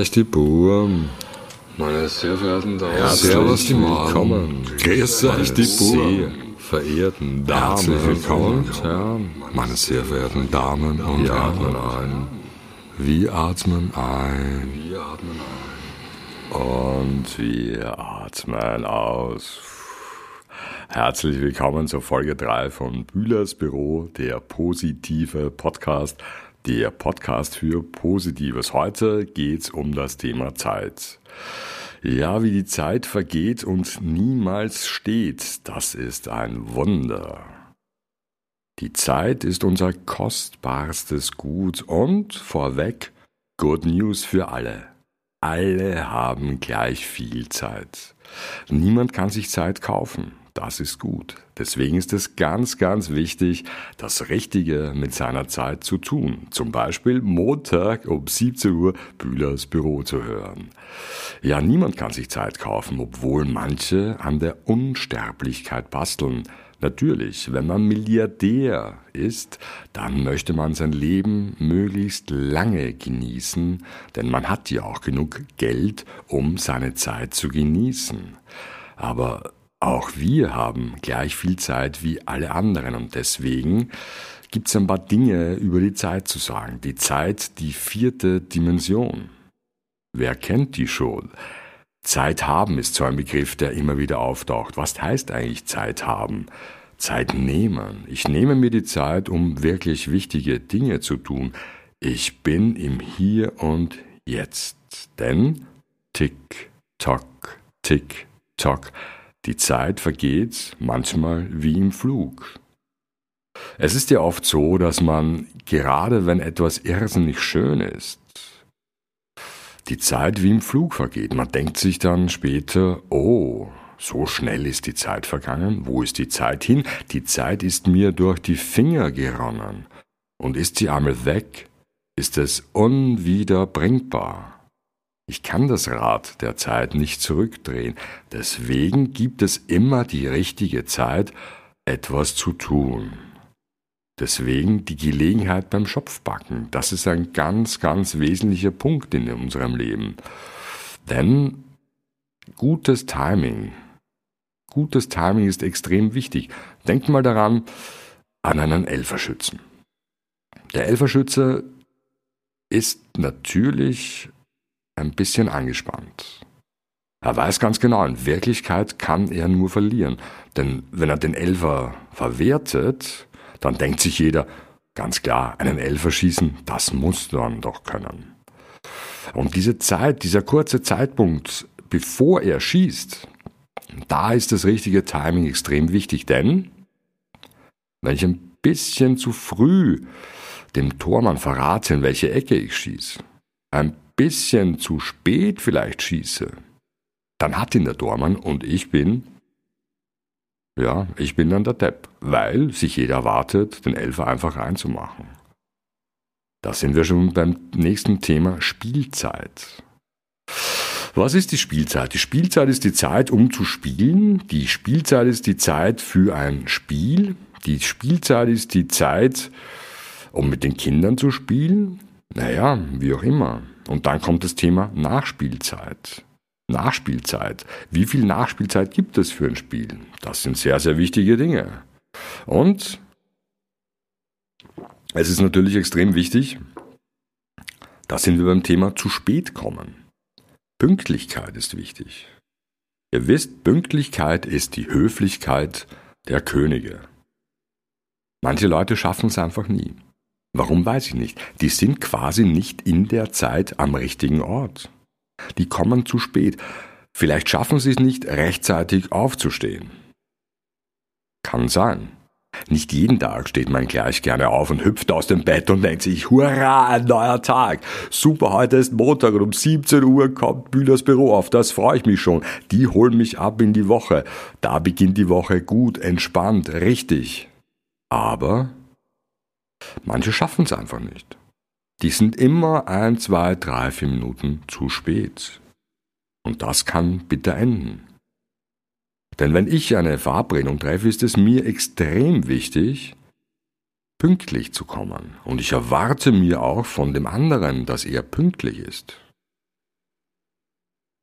ist die Burm. Meine sehr verehrten Damen und Servus, die willkommen. Grüß euch, die Burm. Verehrten Herzlich Damen willkommen, und Herren. meine sehr verehrten Damen und Wir atmen Herren. ein. Wir atmen ein Wir atmen ein. und wir atmen aus. Herzlich willkommen zur Folge 3 von Bühlers Büro, der positive Podcast, der Podcast für Positives. Heute geht's um das Thema Zeit. Ja, wie die Zeit vergeht und niemals steht, das ist ein Wunder. Die Zeit ist unser kostbarstes Gut und vorweg Good News für alle. Alle haben gleich viel Zeit. Niemand kann sich Zeit kaufen. Das ist gut. Deswegen ist es ganz, ganz wichtig, das Richtige mit seiner Zeit zu tun. Zum Beispiel Montag um 17 Uhr Bühlers Büro zu hören. Ja, niemand kann sich Zeit kaufen, obwohl manche an der Unsterblichkeit basteln. Natürlich, wenn man Milliardär ist, dann möchte man sein Leben möglichst lange genießen, denn man hat ja auch genug Geld, um seine Zeit zu genießen. Aber auch wir haben gleich viel Zeit wie alle anderen und deswegen gibt es ein paar Dinge über die Zeit zu sagen. Die Zeit, die vierte Dimension. Wer kennt die schon? Zeit haben ist so ein Begriff, der immer wieder auftaucht. Was heißt eigentlich Zeit haben? Zeit nehmen. Ich nehme mir die Zeit, um wirklich wichtige Dinge zu tun. Ich bin im Hier und Jetzt. Denn tick, tock, tick, tock. Die Zeit vergeht manchmal wie im Flug. Es ist ja oft so, dass man, gerade wenn etwas irrsinnig schön ist, die Zeit wie im Flug vergeht. Man denkt sich dann später, oh, so schnell ist die Zeit vergangen, wo ist die Zeit hin? Die Zeit ist mir durch die Finger geronnen. Und ist sie einmal weg, ist es unwiederbringbar. Ich kann das Rad der Zeit nicht zurückdrehen, deswegen gibt es immer die richtige Zeit, etwas zu tun. Deswegen die Gelegenheit beim Schopfbacken. Das ist ein ganz, ganz wesentlicher Punkt in unserem Leben. Denn gutes Timing, gutes Timing ist extrem wichtig. Denkt mal daran an einen Elferschützen. Der Elferschütze ist natürlich ein bisschen angespannt. Er weiß ganz genau, in Wirklichkeit kann er nur verlieren. Denn wenn er den Elfer verwertet, dann denkt sich jeder, ganz klar, einen Elfer schießen, das muss dann doch können. Und diese Zeit, dieser kurze Zeitpunkt, bevor er schießt, da ist das richtige Timing extrem wichtig, denn wenn ich ein bisschen zu früh dem Tormann verrate, in welche Ecke ich schieße, ein bisschen zu spät vielleicht schieße, dann hat ihn der Tormann und ich bin ja, ich bin dann der Depp, weil sich jeder erwartet, den Elfer einfach reinzumachen. Da sind wir schon beim nächsten Thema Spielzeit. Was ist die Spielzeit? Die Spielzeit ist die Zeit, um zu spielen. Die Spielzeit ist die Zeit für ein Spiel. Die Spielzeit ist die Zeit, um mit den Kindern zu spielen. Naja, wie auch immer. Und dann kommt das Thema Nachspielzeit. Nachspielzeit. Wie viel Nachspielzeit gibt es für ein Spiel? Das sind sehr, sehr wichtige Dinge. Und es ist natürlich extrem wichtig, da sind wir beim Thema zu spät kommen. Pünktlichkeit ist wichtig. Ihr wisst, Pünktlichkeit ist die Höflichkeit der Könige. Manche Leute schaffen es einfach nie. Warum weiß ich nicht. Die sind quasi nicht in der Zeit am richtigen Ort. Die kommen zu spät. Vielleicht schaffen sie es nicht, rechtzeitig aufzustehen. Kann sein. Nicht jeden Tag steht man gleich gerne auf und hüpft aus dem Bett und denkt sich, hurra, ein neuer Tag. Super, heute ist Montag und um 17 Uhr kommt Bühlers Büro auf. Das freue ich mich schon. Die holen mich ab in die Woche. Da beginnt die Woche gut, entspannt, richtig. Aber manche schaffen es einfach nicht. Die sind immer ein, zwei, drei, vier Minuten zu spät. Und das kann bitter enden. Denn wenn ich eine Verabredung treffe, ist es mir extrem wichtig, pünktlich zu kommen. Und ich erwarte mir auch von dem anderen, dass er pünktlich ist.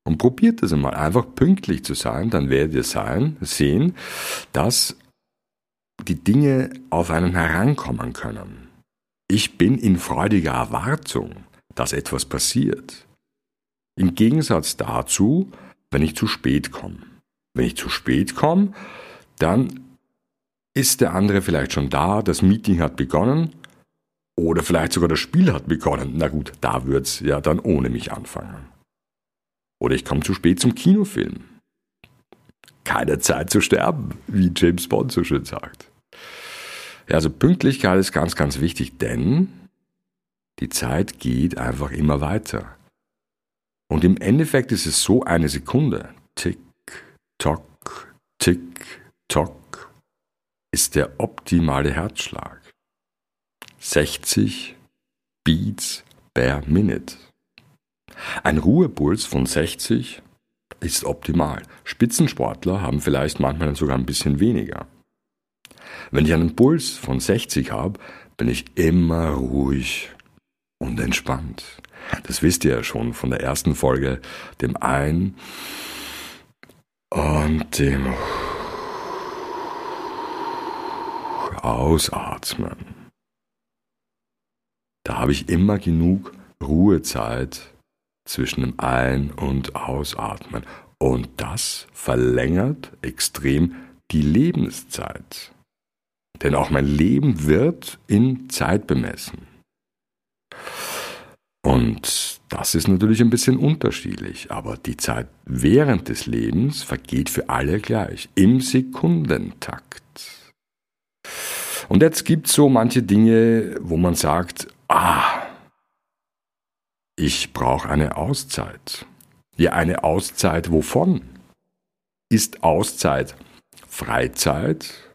Und probiert es einmal, einfach pünktlich zu sein, dann werdet ihr sein, sehen, dass die Dinge auf einen herankommen können. Ich bin in freudiger Erwartung, dass etwas passiert. Im Gegensatz dazu, wenn ich zu spät komme. Wenn ich zu spät komme, dann ist der andere vielleicht schon da, das Meeting hat begonnen oder vielleicht sogar das Spiel hat begonnen. Na gut, da wird's ja dann ohne mich anfangen. Oder ich komme zu spät zum Kinofilm. Keine Zeit zu sterben, wie James Bond so schön sagt. Also Pünktlichkeit ist ganz, ganz wichtig, denn die Zeit geht einfach immer weiter. Und im Endeffekt ist es so eine Sekunde. Tick, tock, tick, tock ist der optimale Herzschlag. 60 Beats per Minute. Ein Ruhepuls von 60 ist optimal. Spitzensportler haben vielleicht manchmal sogar ein bisschen weniger. Wenn ich einen Puls von 60 habe, bin ich immer ruhig und entspannt. Das wisst ihr ja schon von der ersten Folge, dem Ein- und dem Ausatmen. Da habe ich immer genug Ruhezeit zwischen dem Ein- und Ausatmen. Und das verlängert extrem die Lebenszeit. Denn auch mein Leben wird in Zeit bemessen. Und das ist natürlich ein bisschen unterschiedlich, aber die Zeit während des Lebens vergeht für alle gleich, im Sekundentakt. Und jetzt gibt es so manche Dinge, wo man sagt, ah, ich brauche eine Auszeit. Ja, eine Auszeit wovon? Ist Auszeit Freizeit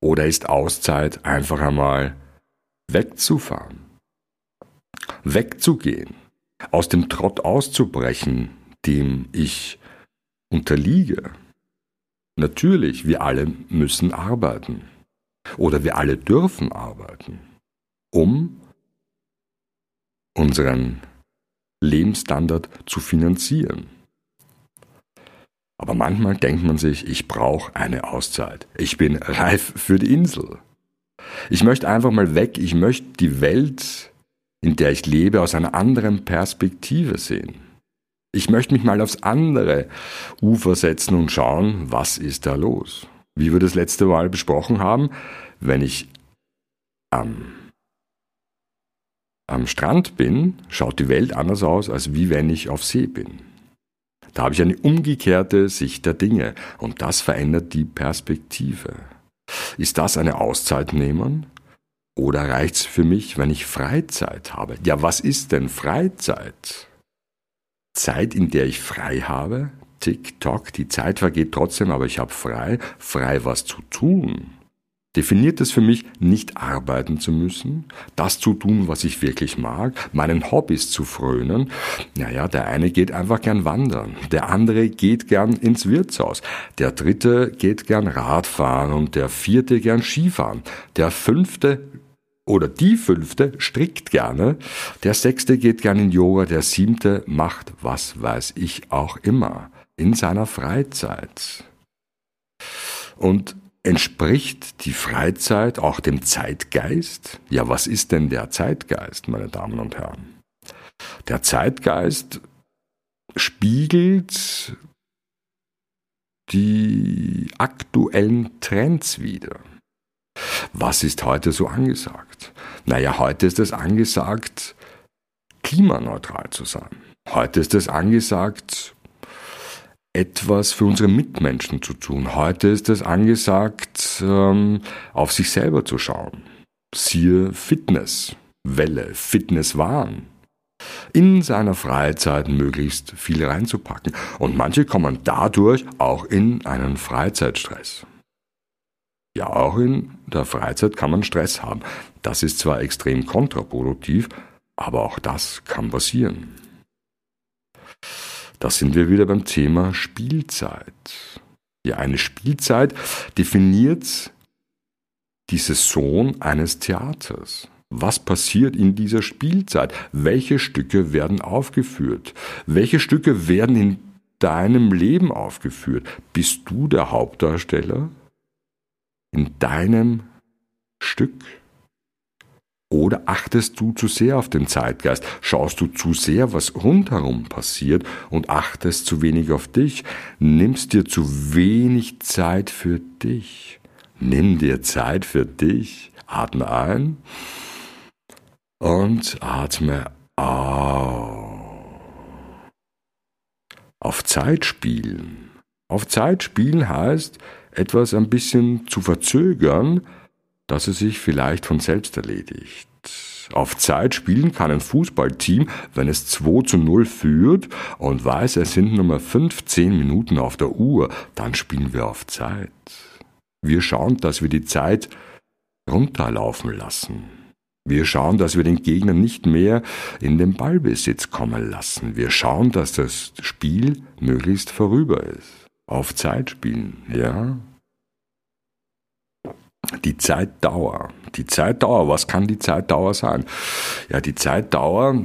oder ist Auszeit einfach einmal wegzufahren? Wegzugehen, aus dem Trott auszubrechen, dem ich unterliege. Natürlich, wir alle müssen arbeiten. Oder wir alle dürfen arbeiten, um unseren Lebensstandard zu finanzieren. Aber manchmal denkt man sich, ich brauche eine Auszeit. Ich bin reif für die Insel. Ich möchte einfach mal weg. Ich möchte die Welt, in der ich lebe, aus einer anderen Perspektive sehen. Ich möchte mich mal aufs andere Ufer setzen und schauen, was ist da los. Wie wir das letzte Mal besprochen haben, wenn ich am am Strand bin, schaut die Welt anders aus, als wie wenn ich auf See bin. Da habe ich eine umgekehrte Sicht der Dinge und das verändert die Perspektive. Ist das eine Auszeit nehmen? Oder reicht's für mich, wenn ich Freizeit habe? Ja, was ist denn Freizeit? Zeit, in der ich frei habe? Tick-tock, die Zeit vergeht trotzdem, aber ich habe frei, frei was zu tun definiert es für mich, nicht arbeiten zu müssen, das zu tun, was ich wirklich mag, meinen Hobbys zu frönen. Naja, der eine geht einfach gern wandern, der andere geht gern ins Wirtshaus, der dritte geht gern Radfahren und der vierte gern Skifahren, der fünfte oder die fünfte strickt gerne, der sechste geht gern in Yoga, der siebte macht was weiß ich auch immer in seiner Freizeit. Und Entspricht die Freizeit auch dem Zeitgeist? Ja, was ist denn der Zeitgeist, meine Damen und Herren? Der Zeitgeist spiegelt die aktuellen Trends wider. Was ist heute so angesagt? Naja, heute ist es angesagt, klimaneutral zu sein. Heute ist es angesagt, etwas für unsere Mitmenschen zu tun. Heute ist es angesagt, ähm, auf sich selber zu schauen. Siehe Fitness, Welle, Fitnesswahn. In seiner Freizeit möglichst viel reinzupacken. Und manche kommen dadurch auch in einen Freizeitstress. Ja, auch in der Freizeit kann man Stress haben. Das ist zwar extrem kontraproduktiv, aber auch das kann passieren. Da sind wir wieder beim Thema Spielzeit. Ja, eine Spielzeit definiert die Saison eines Theaters. Was passiert in dieser Spielzeit? Welche Stücke werden aufgeführt? Welche Stücke werden in deinem Leben aufgeführt? Bist du der Hauptdarsteller in deinem Stück? Oder achtest du zu sehr auf den Zeitgeist? Schaust du zu sehr, was rundherum passiert und achtest zu wenig auf dich? Nimmst dir zu wenig Zeit für dich? Nimm dir Zeit für dich. Atme ein und atme aus. Auf Zeit spielen. Auf Zeit spielen heißt, etwas ein bisschen zu verzögern, dass es sich vielleicht von selbst erledigt. Auf Zeit spielen kann ein Fußballteam, wenn es 2 zu 0 führt und weiß, es sind nur 15 Minuten auf der Uhr, dann spielen wir auf Zeit. Wir schauen, dass wir die Zeit runterlaufen lassen. Wir schauen, dass wir den Gegner nicht mehr in den Ballbesitz kommen lassen. Wir schauen, dass das Spiel möglichst vorüber ist. Auf Zeit spielen, ja. Die Zeitdauer. Die Zeitdauer, was kann die Zeitdauer sein? Ja, die Zeitdauer,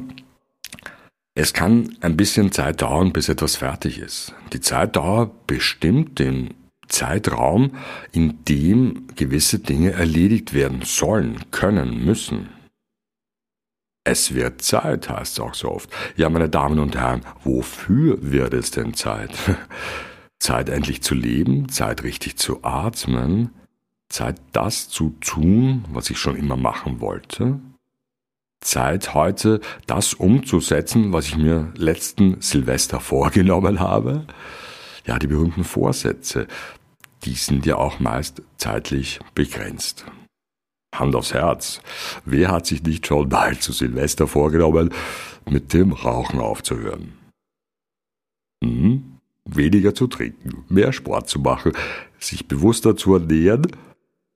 es kann ein bisschen Zeit dauern, bis etwas fertig ist. Die Zeitdauer bestimmt den Zeitraum, in dem gewisse Dinge erledigt werden sollen, können, müssen. Es wird Zeit, heißt es auch so oft. Ja, meine Damen und Herren, wofür wird es denn Zeit? Zeit endlich zu leben, Zeit richtig zu atmen, Zeit das zu tun, was ich schon immer machen wollte. Zeit heute das umzusetzen, was ich mir letzten Silvester vorgenommen habe. Ja, die berühmten Vorsätze die sind ja auch meist zeitlich begrenzt. Hand aufs Herz. Wer hat sich nicht schon mal zu Silvester vorgenommen, mit dem Rauchen aufzuhören? Hm? Weniger zu trinken, mehr Sport zu machen, sich bewusster zu ernähren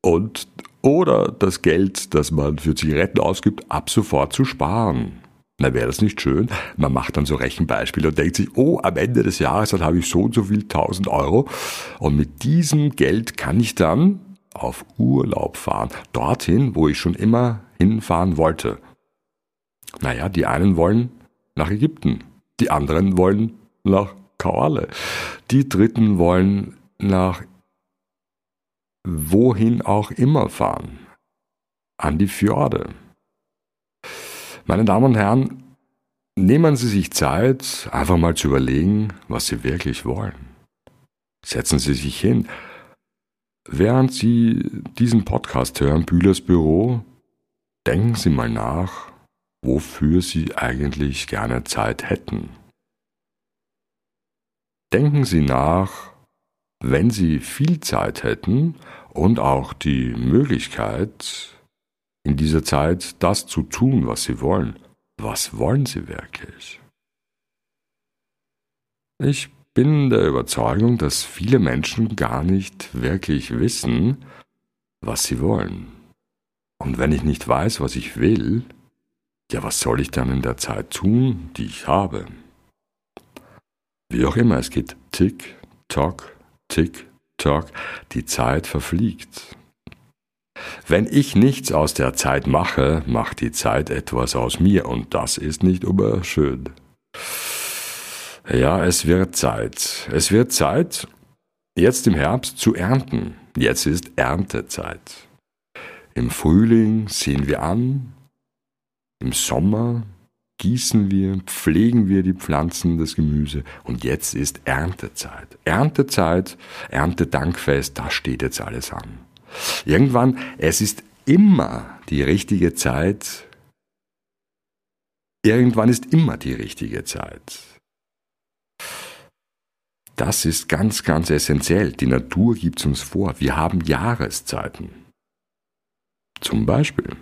und oder das Geld, das man für Zigaretten ausgibt, ab sofort zu sparen. Na, wäre das nicht schön? Man macht dann so Rechenbeispiele und denkt sich, oh, am Ende des Jahres, dann habe ich so und so viel tausend Euro und mit diesem Geld kann ich dann auf Urlaub fahren. Dorthin, wo ich schon immer hinfahren wollte. Naja, die einen wollen nach Ägypten, die anderen wollen nach Kauale, die dritten wollen nach wohin auch immer fahren. An die Fjorde. Meine Damen und Herren, nehmen Sie sich Zeit, einfach mal zu überlegen, was Sie wirklich wollen. Setzen Sie sich hin. Während Sie diesen Podcast hören, Bühlers Büro, denken Sie mal nach, wofür Sie eigentlich gerne Zeit hätten. Denken Sie nach, wenn Sie viel Zeit hätten und auch die Möglichkeit, in dieser Zeit das zu tun, was sie wollen. Was wollen sie wirklich? Ich bin der Überzeugung, dass viele Menschen gar nicht wirklich wissen, was sie wollen. Und wenn ich nicht weiß, was ich will, ja, was soll ich dann in der Zeit tun, die ich habe? Wie auch immer, es geht tick, tock, tick, tock, die Zeit verfliegt. Wenn ich nichts aus der Zeit mache, macht die Zeit etwas aus mir und das ist nicht immer schön. Ja, es wird Zeit. Es wird Zeit, jetzt im Herbst zu ernten. Jetzt ist Erntezeit. Im Frühling sehen wir an, im Sommer gießen wir, pflegen wir die Pflanzen, das Gemüse und jetzt ist Erntezeit. Erntezeit, Erntedankfest, da steht jetzt alles an. Irgendwann, es ist immer die richtige Zeit. Irgendwann ist immer die richtige Zeit. Das ist ganz, ganz essentiell. Die Natur gibt es uns vor. Wir haben Jahreszeiten. Zum Beispiel.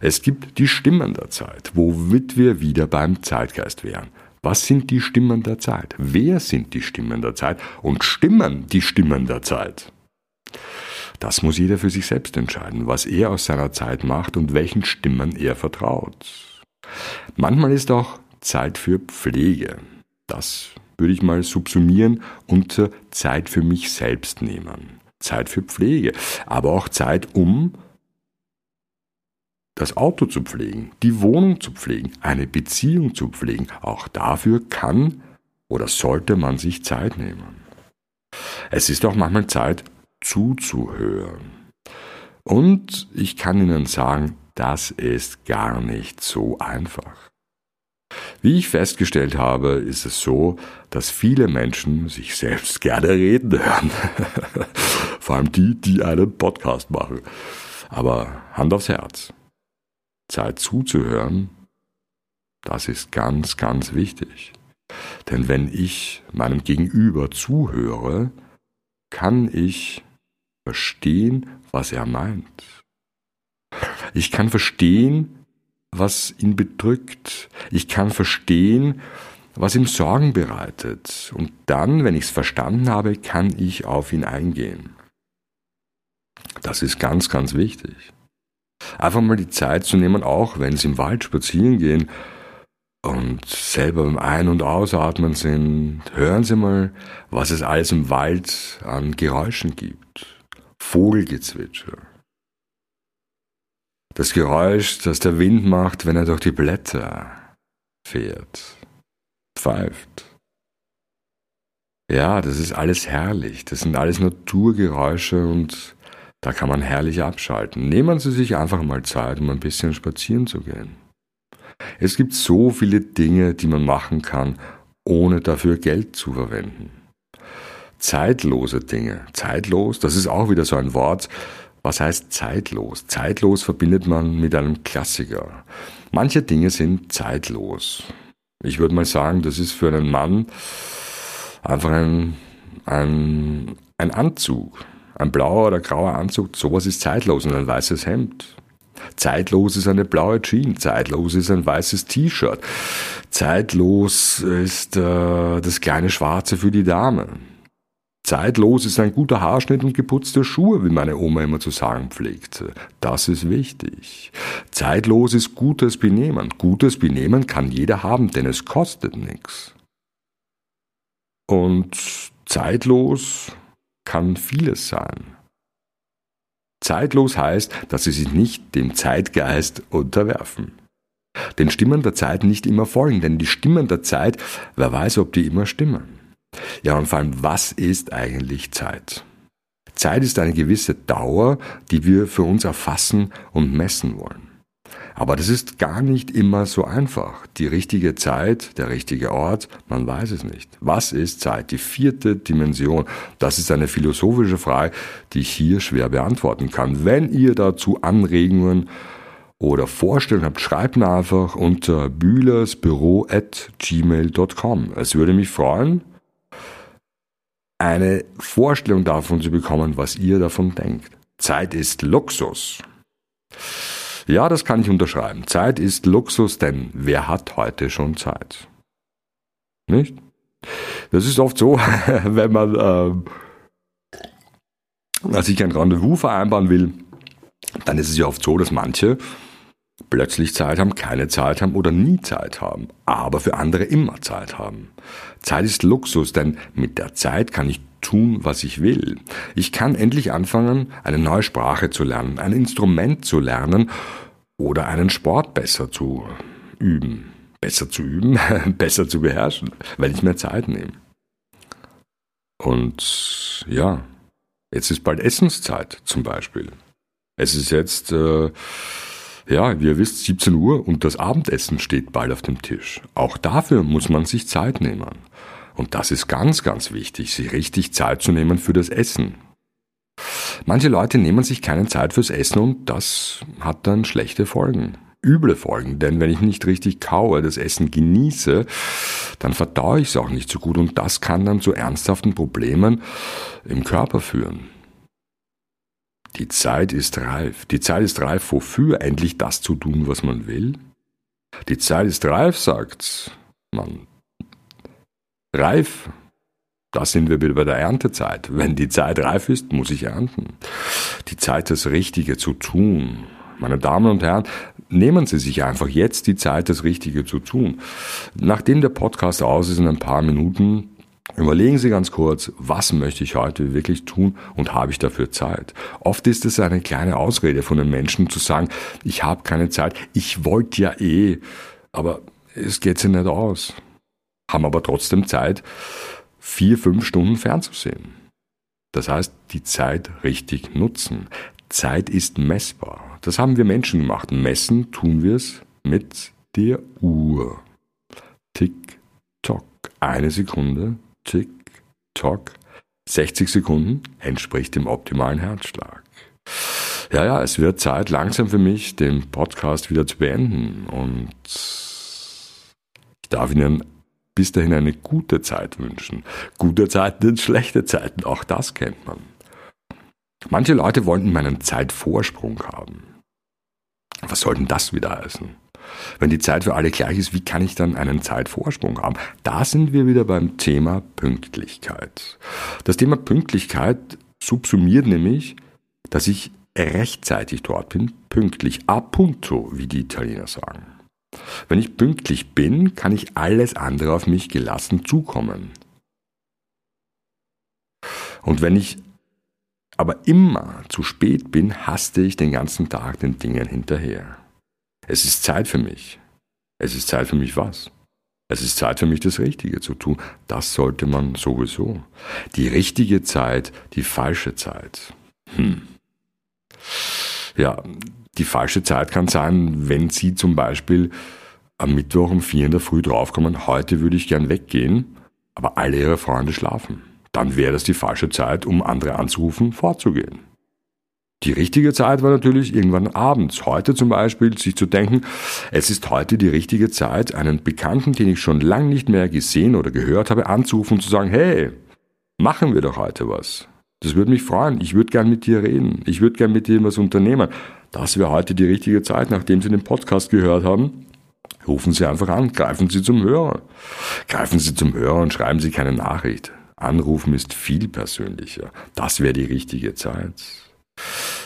Es gibt die Stimmen der Zeit, womit wir wieder beim Zeitgeist wären. Was sind die Stimmen der Zeit? Wer sind die Stimmen der Zeit? Und stimmen die Stimmen der Zeit? Das muss jeder für sich selbst entscheiden, was er aus seiner Zeit macht und welchen Stimmen er vertraut. Manchmal ist auch Zeit für Pflege. Das würde ich mal subsumieren unter Zeit für mich selbst nehmen. Zeit für Pflege, aber auch Zeit, um das Auto zu pflegen, die Wohnung zu pflegen, eine Beziehung zu pflegen. Auch dafür kann oder sollte man sich Zeit nehmen. Es ist auch manchmal Zeit zuzuhören. Und ich kann Ihnen sagen, das ist gar nicht so einfach. Wie ich festgestellt habe, ist es so, dass viele Menschen sich selbst gerne reden hören. Vor allem die, die einen Podcast machen. Aber Hand aufs Herz. Zeit zuzuhören, das ist ganz, ganz wichtig. Denn wenn ich meinem Gegenüber zuhöre, kann ich verstehen, was er meint. Ich kann verstehen, was ihn bedrückt. Ich kann verstehen, was ihm Sorgen bereitet. Und dann, wenn ich es verstanden habe, kann ich auf ihn eingehen. Das ist ganz, ganz wichtig. Einfach mal die Zeit zu nehmen, auch wenn Sie im Wald spazieren gehen und selber beim Ein- und Ausatmen sind, hören Sie mal, was es alles im Wald an Geräuschen gibt. Vogelgezwitscher. Das Geräusch, das der Wind macht, wenn er durch die Blätter fährt, pfeift. Ja, das ist alles herrlich. Das sind alles Naturgeräusche und da kann man herrlich abschalten. Nehmen Sie sich einfach mal Zeit, um ein bisschen spazieren zu gehen. Es gibt so viele Dinge, die man machen kann, ohne dafür Geld zu verwenden. Zeitlose Dinge. Zeitlos, das ist auch wieder so ein Wort. Was heißt zeitlos? Zeitlos verbindet man mit einem Klassiker. Manche Dinge sind zeitlos. Ich würde mal sagen, das ist für einen Mann einfach ein, ein, ein Anzug. Ein blauer oder grauer Anzug, sowas ist zeitlos und ein weißes Hemd. Zeitlos ist eine blaue Jeans, zeitlos ist ein weißes T-Shirt, zeitlos ist äh, das kleine Schwarze für die Dame. Zeitlos ist ein guter Haarschnitt und geputzte Schuhe, wie meine Oma immer zu sagen pflegte. Das ist wichtig. Zeitlos ist gutes Benehmen. Gutes Benehmen kann jeder haben, denn es kostet nichts. Und zeitlos kann vieles sein. Zeitlos heißt, dass sie sich nicht dem Zeitgeist unterwerfen. Den Stimmen der Zeit nicht immer folgen, denn die Stimmen der Zeit, wer weiß, ob die immer stimmen. Ja, und vor allem, was ist eigentlich Zeit? Zeit ist eine gewisse Dauer, die wir für uns erfassen und messen wollen. Aber das ist gar nicht immer so einfach. Die richtige Zeit, der richtige Ort, man weiß es nicht. Was ist Zeit? Die vierte Dimension. Das ist eine philosophische Frage, die ich hier schwer beantworten kann. Wenn ihr dazu Anregungen oder Vorstellungen habt, schreibt mir einfach unter bühlersbüro.gmail.com. Es würde mich freuen, eine Vorstellung davon zu bekommen, was ihr davon denkt. Zeit ist Luxus. Ja, das kann ich unterschreiben. Zeit ist Luxus, denn wer hat heute schon Zeit? Nicht? Das ist oft so, wenn man äh, sich ein Rendezvous vereinbaren will, dann ist es ja oft so, dass manche plötzlich Zeit haben, keine Zeit haben oder nie Zeit haben, aber für andere immer Zeit haben. Zeit ist Luxus, denn mit der Zeit kann ich tun, was ich will. Ich kann endlich anfangen, eine neue Sprache zu lernen, ein Instrument zu lernen oder einen Sport besser zu üben. Besser zu üben, besser zu beherrschen, weil ich mehr Zeit nehme. Und ja, jetzt ist bald Essenszeit zum Beispiel. Es ist jetzt, äh, ja, wie ihr wisst, 17 Uhr und das Abendessen steht bald auf dem Tisch. Auch dafür muss man sich Zeit nehmen. Und das ist ganz, ganz wichtig, sich richtig Zeit zu nehmen für das Essen. Manche Leute nehmen sich keine Zeit fürs Essen und das hat dann schlechte Folgen. Üble Folgen, denn wenn ich nicht richtig kaue, das Essen genieße, dann verdaue ich es auch nicht so gut und das kann dann zu ernsthaften Problemen im Körper führen. Die Zeit ist reif. Die Zeit ist reif, wofür endlich das zu tun, was man will? Die Zeit ist reif, sagt man. Reif, da sind wir wieder bei der Erntezeit. Wenn die Zeit reif ist, muss ich ernten. Die Zeit, das Richtige zu tun. Meine Damen und Herren, nehmen Sie sich einfach jetzt die Zeit, das Richtige zu tun. Nachdem der Podcast aus ist in ein paar Minuten, Überlegen Sie ganz kurz, was möchte ich heute wirklich tun und habe ich dafür Zeit? Oft ist es eine kleine Ausrede von den Menschen zu sagen, ich habe keine Zeit, ich wollte ja eh, aber es geht sich nicht aus. Haben aber trotzdem Zeit, vier, fünf Stunden fernzusehen. Das heißt, die Zeit richtig nutzen. Zeit ist messbar. Das haben wir Menschen gemacht. Messen tun wir es mit der Uhr. Tick, tock. Eine Sekunde, tick, tock. 60 Sekunden entspricht dem optimalen Herzschlag. Ja, ja, es wird Zeit langsam für mich, den Podcast wieder zu beenden. Und ich darf Ihnen bis dahin eine gute Zeit wünschen. Gute Zeiten sind schlechte Zeiten, auch das kennt man. Manche Leute wollten meinen Zeitvorsprung haben. Was soll denn das wieder heißen? Wenn die Zeit für alle gleich ist, wie kann ich dann einen Zeitvorsprung haben? Da sind wir wieder beim Thema Pünktlichkeit. Das Thema Pünktlichkeit subsumiert nämlich, dass ich rechtzeitig dort bin, pünktlich, a punto, wie die Italiener sagen. Wenn ich pünktlich bin, kann ich alles andere auf mich gelassen zukommen. Und wenn ich aber immer zu spät bin, haste ich den ganzen Tag den Dingen hinterher. Es ist Zeit für mich. Es ist Zeit für mich was? Es ist Zeit für mich, das Richtige zu tun. Das sollte man sowieso. Die richtige Zeit, die falsche Zeit. Hm. Ja, die falsche Zeit kann sein, wenn Sie zum Beispiel am Mittwoch um vier in der Früh draufkommen, heute würde ich gern weggehen, aber alle Ihre Freunde schlafen dann wäre das die falsche Zeit, um andere anzurufen, vorzugehen. Die richtige Zeit war natürlich irgendwann abends. Heute zum Beispiel, sich zu denken, es ist heute die richtige Zeit, einen Bekannten, den ich schon lange nicht mehr gesehen oder gehört habe, anzurufen und zu sagen, hey, machen wir doch heute was. Das würde mich freuen. Ich würde gern mit dir reden. Ich würde gern mit dir was unternehmen. Das wäre heute die richtige Zeit, nachdem Sie den Podcast gehört haben. Rufen Sie einfach an, greifen Sie zum Hörer. Greifen Sie zum Hörer und schreiben Sie keine Nachricht. Anrufen ist viel persönlicher. Das wäre die richtige Zeit.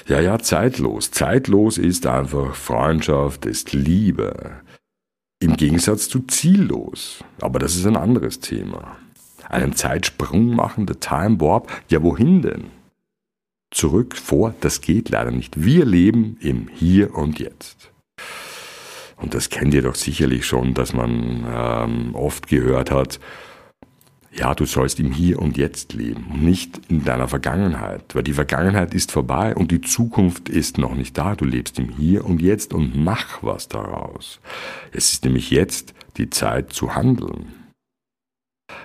Ja, ja, zeitlos. Zeitlos ist einfach Freundschaft, ist Liebe. Im Gegensatz zu ziellos. Aber das ist ein anderes Thema. Einen Zeitsprung machen, der Time Warp, ja wohin denn? Zurück, vor, das geht leider nicht. Wir leben im Hier und Jetzt. Und das kennt ihr doch sicherlich schon, dass man ähm, oft gehört hat, ja, du sollst im Hier und Jetzt leben und nicht in deiner Vergangenheit, weil die Vergangenheit ist vorbei und die Zukunft ist noch nicht da. Du lebst im Hier und Jetzt und mach was daraus. Es ist nämlich jetzt die Zeit zu handeln.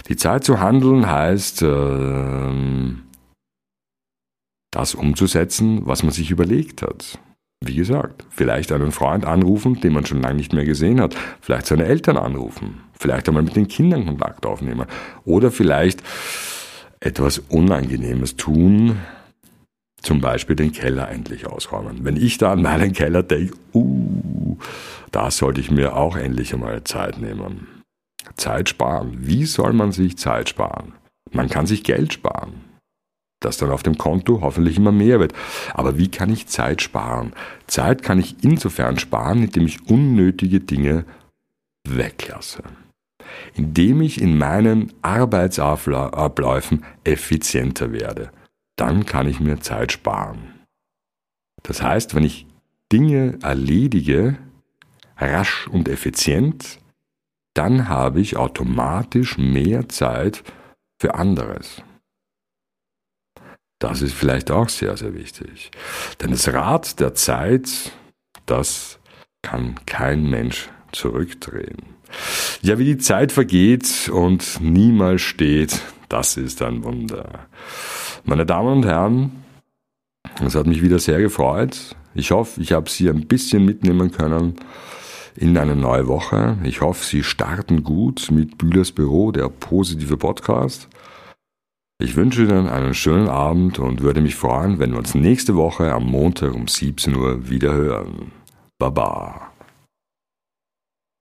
Die Zeit zu handeln heißt, äh, das umzusetzen, was man sich überlegt hat. Wie gesagt, vielleicht einen Freund anrufen, den man schon lange nicht mehr gesehen hat, vielleicht seine Eltern anrufen, vielleicht einmal mit den Kindern Kontakt aufnehmen oder vielleicht etwas Unangenehmes tun, zum Beispiel den Keller endlich ausräumen. Wenn ich da an meinen Keller denke, uh, da sollte ich mir auch endlich einmal Zeit nehmen. Zeit sparen. Wie soll man sich Zeit sparen? Man kann sich Geld sparen das dann auf dem Konto hoffentlich immer mehr wird. Aber wie kann ich Zeit sparen? Zeit kann ich insofern sparen, indem ich unnötige Dinge weglasse. Indem ich in meinen Arbeitsabläufen effizienter werde. Dann kann ich mir Zeit sparen. Das heißt, wenn ich Dinge erledige, rasch und effizient, dann habe ich automatisch mehr Zeit für anderes. Das ist vielleicht auch sehr, sehr wichtig. Denn das Rad der Zeit, das kann kein Mensch zurückdrehen. Ja, wie die Zeit vergeht und niemals steht, das ist ein Wunder. Meine Damen und Herren, es hat mich wieder sehr gefreut. Ich hoffe, ich habe Sie ein bisschen mitnehmen können in eine neue Woche. Ich hoffe, Sie starten gut mit Bühlers Büro, der positive Podcast. Ich wünsche Ihnen einen schönen Abend und würde mich freuen, wenn wir uns nächste Woche am Montag um 17 Uhr wieder hören. Baba.